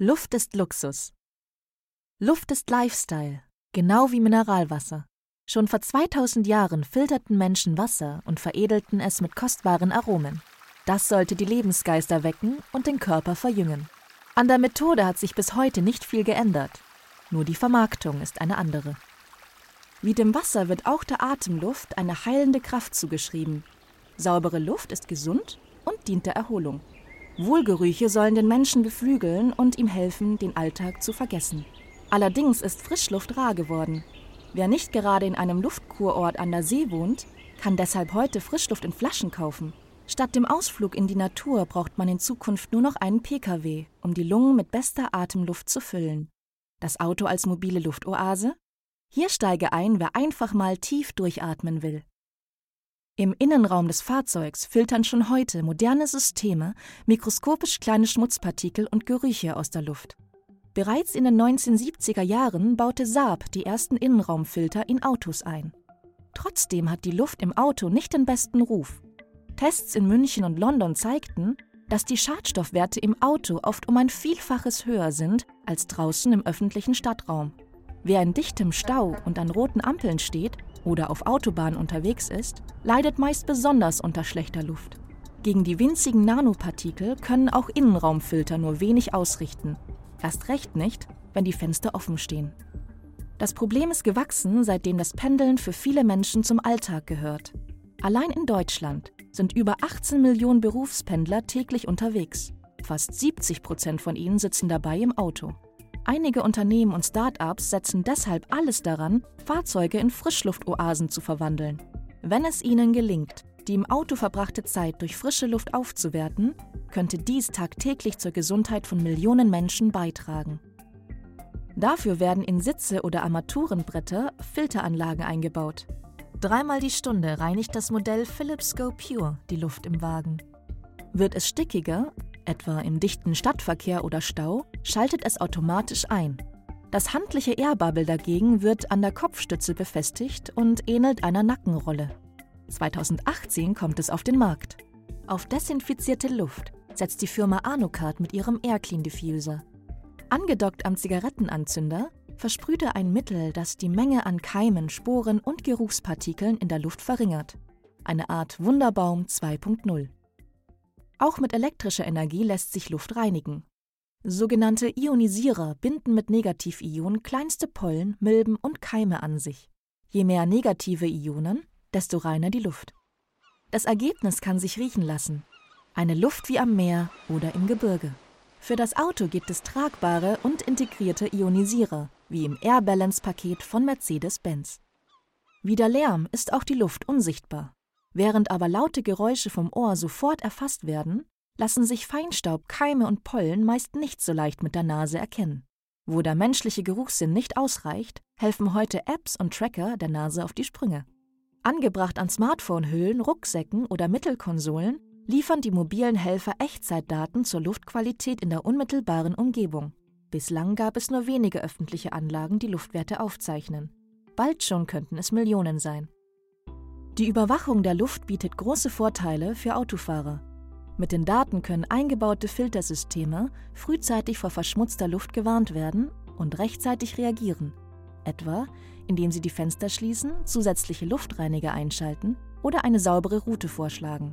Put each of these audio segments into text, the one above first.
Luft ist Luxus. Luft ist Lifestyle, genau wie Mineralwasser. Schon vor 2000 Jahren filterten Menschen Wasser und veredelten es mit kostbaren Aromen. Das sollte die Lebensgeister wecken und den Körper verjüngen. An der Methode hat sich bis heute nicht viel geändert, nur die Vermarktung ist eine andere. Wie dem Wasser wird auch der Atemluft eine heilende Kraft zugeschrieben. Saubere Luft ist gesund und dient der Erholung. Wohlgerüche sollen den Menschen beflügeln und ihm helfen, den Alltag zu vergessen. Allerdings ist Frischluft rar geworden. Wer nicht gerade in einem Luftkurort an der See wohnt, kann deshalb heute Frischluft in Flaschen kaufen. Statt dem Ausflug in die Natur braucht man in Zukunft nur noch einen Pkw, um die Lungen mit bester Atemluft zu füllen. Das Auto als mobile Luftoase? Hier steige ein, wer einfach mal tief durchatmen will. Im Innenraum des Fahrzeugs filtern schon heute moderne Systeme mikroskopisch kleine Schmutzpartikel und Gerüche aus der Luft. Bereits in den 1970er Jahren baute Saab die ersten Innenraumfilter in Autos ein. Trotzdem hat die Luft im Auto nicht den besten Ruf. Tests in München und London zeigten, dass die Schadstoffwerte im Auto oft um ein Vielfaches höher sind als draußen im öffentlichen Stadtraum. Wer in dichtem Stau und an roten Ampeln steht oder auf Autobahnen unterwegs ist, leidet meist besonders unter schlechter Luft. Gegen die winzigen Nanopartikel können auch Innenraumfilter nur wenig ausrichten. Erst recht nicht, wenn die Fenster offen stehen. Das Problem ist gewachsen, seitdem das Pendeln für viele Menschen zum Alltag gehört. Allein in Deutschland sind über 18 Millionen Berufspendler täglich unterwegs. Fast 70 Prozent von ihnen sitzen dabei im Auto. Einige Unternehmen und Start-ups setzen deshalb alles daran, Fahrzeuge in Frischluftoasen zu verwandeln. Wenn es ihnen gelingt, die im Auto verbrachte Zeit durch frische Luft aufzuwerten, könnte dies tagtäglich zur Gesundheit von Millionen Menschen beitragen. Dafür werden in Sitze oder Armaturenbretter Filteranlagen eingebaut. Dreimal die Stunde reinigt das Modell Philips Go Pure die Luft im Wagen. Wird es stickiger, etwa im dichten Stadtverkehr oder Stau, schaltet es automatisch ein. Das handliche Airbubble dagegen wird an der Kopfstütze befestigt und ähnelt einer Nackenrolle. 2018 kommt es auf den Markt. Auf desinfizierte Luft setzt die Firma Anucard mit ihrem Airclean Diffuser. Angedockt am Zigarettenanzünder versprüht er ein Mittel, das die Menge an Keimen, Sporen und Geruchspartikeln in der Luft verringert. Eine Art Wunderbaum 2.0. Auch mit elektrischer Energie lässt sich Luft reinigen. Sogenannte Ionisierer binden mit Negativionen kleinste Pollen, Milben und Keime an sich. Je mehr negative Ionen, desto reiner die Luft. Das Ergebnis kann sich riechen lassen. Eine Luft wie am Meer oder im Gebirge. Für das Auto gibt es tragbare und integrierte Ionisierer, wie im Air Balance Paket von Mercedes-Benz. Wie der Lärm ist auch die Luft unsichtbar. Während aber laute Geräusche vom Ohr sofort erfasst werden, lassen sich Feinstaub, Keime und Pollen meist nicht so leicht mit der Nase erkennen. Wo der menschliche Geruchssinn nicht ausreicht, helfen heute Apps und Tracker der Nase auf die Sprünge. Angebracht an Smartphone-Hüllen, Rucksäcken oder Mittelkonsolen liefern die mobilen Helfer Echtzeitdaten zur Luftqualität in der unmittelbaren Umgebung. Bislang gab es nur wenige öffentliche Anlagen, die Luftwerte aufzeichnen. Bald schon könnten es Millionen sein. Die Überwachung der Luft bietet große Vorteile für Autofahrer. Mit den Daten können eingebaute Filtersysteme frühzeitig vor verschmutzter Luft gewarnt werden und rechtzeitig reagieren, etwa indem sie die Fenster schließen, zusätzliche Luftreiniger einschalten oder eine saubere Route vorschlagen.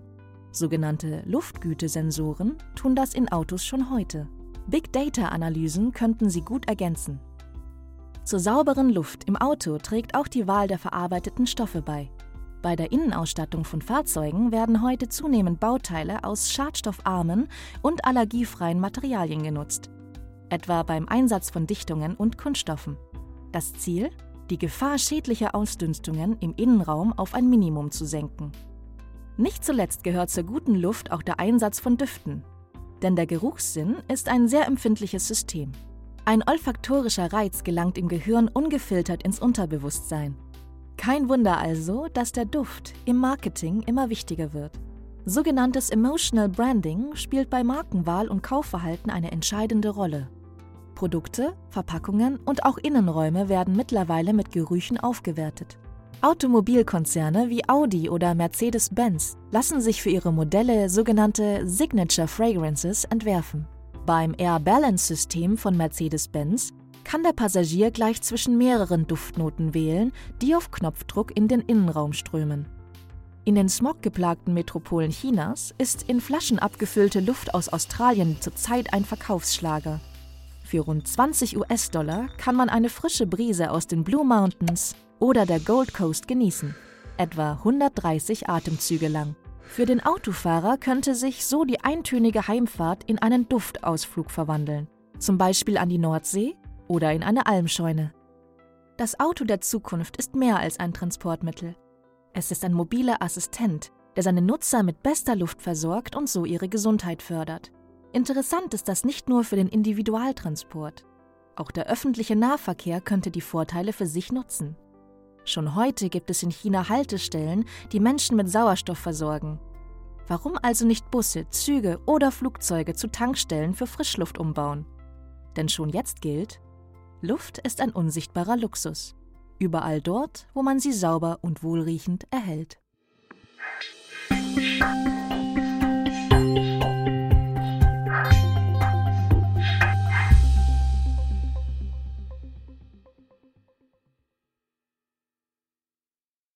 Sogenannte Luftgütesensoren tun das in Autos schon heute. Big Data-Analysen könnten sie gut ergänzen. Zur sauberen Luft im Auto trägt auch die Wahl der verarbeiteten Stoffe bei. Bei der Innenausstattung von Fahrzeugen werden heute zunehmend Bauteile aus schadstoffarmen und allergiefreien Materialien genutzt, etwa beim Einsatz von Dichtungen und Kunststoffen. Das Ziel? Die Gefahr schädlicher Ausdünstungen im Innenraum auf ein Minimum zu senken. Nicht zuletzt gehört zur guten Luft auch der Einsatz von Düften, denn der Geruchssinn ist ein sehr empfindliches System. Ein olfaktorischer Reiz gelangt im Gehirn ungefiltert ins Unterbewusstsein. Kein Wunder also, dass der Duft im Marketing immer wichtiger wird. Sogenanntes Emotional Branding spielt bei Markenwahl und Kaufverhalten eine entscheidende Rolle. Produkte, Verpackungen und auch Innenräume werden mittlerweile mit Gerüchen aufgewertet. Automobilkonzerne wie Audi oder Mercedes-Benz lassen sich für ihre Modelle sogenannte Signature Fragrances entwerfen. Beim Air Balance System von Mercedes-Benz kann der Passagier gleich zwischen mehreren Duftnoten wählen, die auf Knopfdruck in den Innenraum strömen. In den smoggeplagten Metropolen Chinas ist in Flaschen abgefüllte Luft aus Australien zurzeit ein Verkaufsschlager. Für rund 20 US-Dollar kann man eine frische Brise aus den Blue Mountains oder der Gold Coast genießen, etwa 130 Atemzüge lang. Für den Autofahrer könnte sich so die eintönige Heimfahrt in einen Duftausflug verwandeln, zum Beispiel an die Nordsee oder in eine Almscheune. Das Auto der Zukunft ist mehr als ein Transportmittel. Es ist ein mobiler Assistent, der seine Nutzer mit bester Luft versorgt und so ihre Gesundheit fördert. Interessant ist das nicht nur für den Individualtransport. Auch der öffentliche Nahverkehr könnte die Vorteile für sich nutzen. Schon heute gibt es in China Haltestellen, die Menschen mit Sauerstoff versorgen. Warum also nicht Busse, Züge oder Flugzeuge zu Tankstellen für Frischluft umbauen? Denn schon jetzt gilt, Luft ist ein unsichtbarer Luxus. Überall dort, wo man sie sauber und wohlriechend erhält.